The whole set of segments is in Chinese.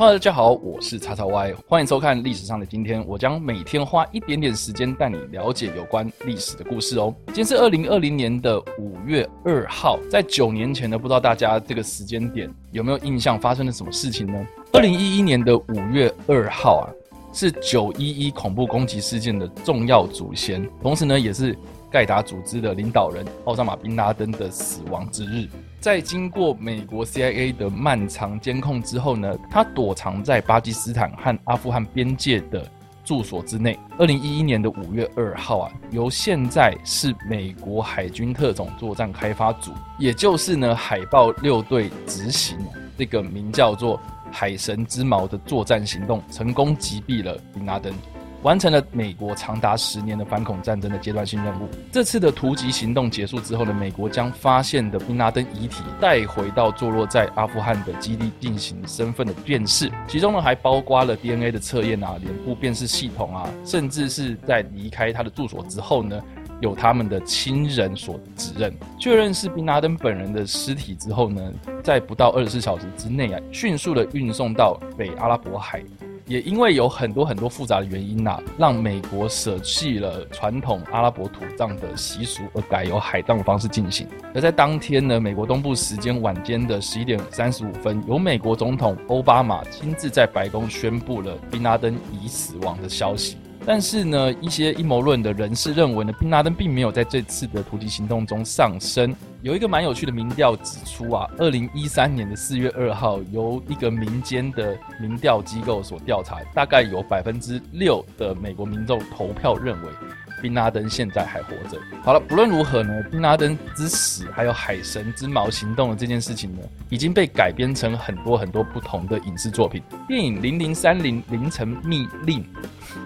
大家好，我是叉叉 Y，欢迎收看历史上的今天。我将每天花一点点时间带你了解有关历史的故事哦。今天是二零二零年的五月二号，在九年前呢，不知道大家这个时间点有没有印象？发生了什么事情呢？二零一一年的五月二号啊，是九一一恐怖攻击事件的重要祖先，同时呢，也是盖达组织的领导人奥萨马宾拉登的死亡之日。在经过美国 CIA 的漫长监控之后呢，他躲藏在巴基斯坦和阿富汗边界的住所之内。二零一一年的五月二号啊，由现在是美国海军特种作战开发组，也就是呢海豹六队执行这个名叫做“海神之矛”的作战行动，成功击毙了宾拉登。完成了美国长达十年的反恐战争的阶段性任务。这次的突击行动结束之后呢，美国将发现的宾拉登遗体带回到坐落在阿富汗的基地进行身份的辨识，其中呢还包括了 DNA 的测验啊、脸部辨识系统啊，甚至是在离开他的住所之后呢，有他们的亲人所指认，确认是宾拉登本人的尸体之后呢，在不到二十四小时之内啊，迅速的运送到北阿拉伯海。也因为有很多很多复杂的原因呐、让美国舍弃了传统阿拉伯土葬的习俗，而改由海葬的方式进行。而在当天呢，美国东部时间晚间的十一点三十五分，由美国总统奥巴马亲自在白宫宣布了宾拉登已死亡的消息。但是呢，一些阴谋论的人士认为呢，宾拉登并没有在这次的突击行动中丧生。有一个蛮有趣的民调指出啊，二零一三年的四月二号，由一个民间的民调机构所调查，大概有百分之六的美国民众投票认为宾拉登现在还活着。好了，不论如何呢，宾拉登之死还有海神之矛行动的这件事情呢，已经被改编成很多很多不同的影视作品，电影《零零三零凌晨密令》。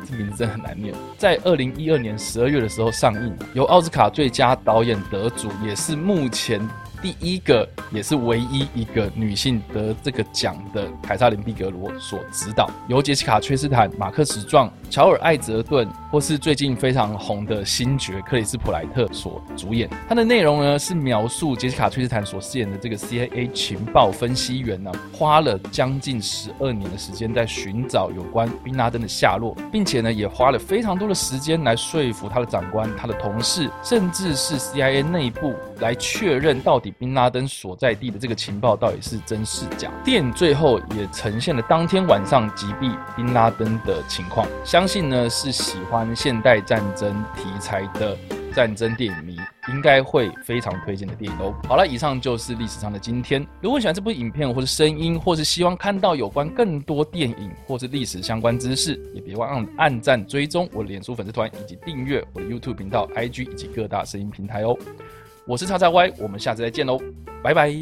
这名字真的很难念。在二零一二年十二月的时候上映，由奥斯卡最佳导演得主，也是目前。第一个也是唯一一个女性得这个奖的凯萨琳·毕格罗所执导，由杰西卡·崔斯坦、马克·史壮、乔尔·艾泽顿，或是最近非常红的星爵克里斯·普莱特所主演。它的内容呢是描述杰西卡·崔斯坦所饰演的这个 CIA 情报分析员呢，花了将近十二年的时间在寻找有关宾拉登的下落，并且呢也花了非常多的时间来说服他的长官、他的同事，甚至是 CIA 内部来确认到底。宾拉登所在地的这个情报到底是真是假？电影最后也呈现了当天晚上击毙宾拉登的情况。相相信呢是喜欢现代战争题材的战争电影迷应该会非常推荐的电影哦。好了，以上就是历史上的今天。如果喜欢这部影片或是声音，或是希望看到有关更多电影或是历史相关知识，也别忘了按赞、追踪我的脸书粉丝团以及订阅我的 YouTube 频道、IG 以及各大声音平台哦。我是叉叉 Y，我们下次再见喽，拜拜。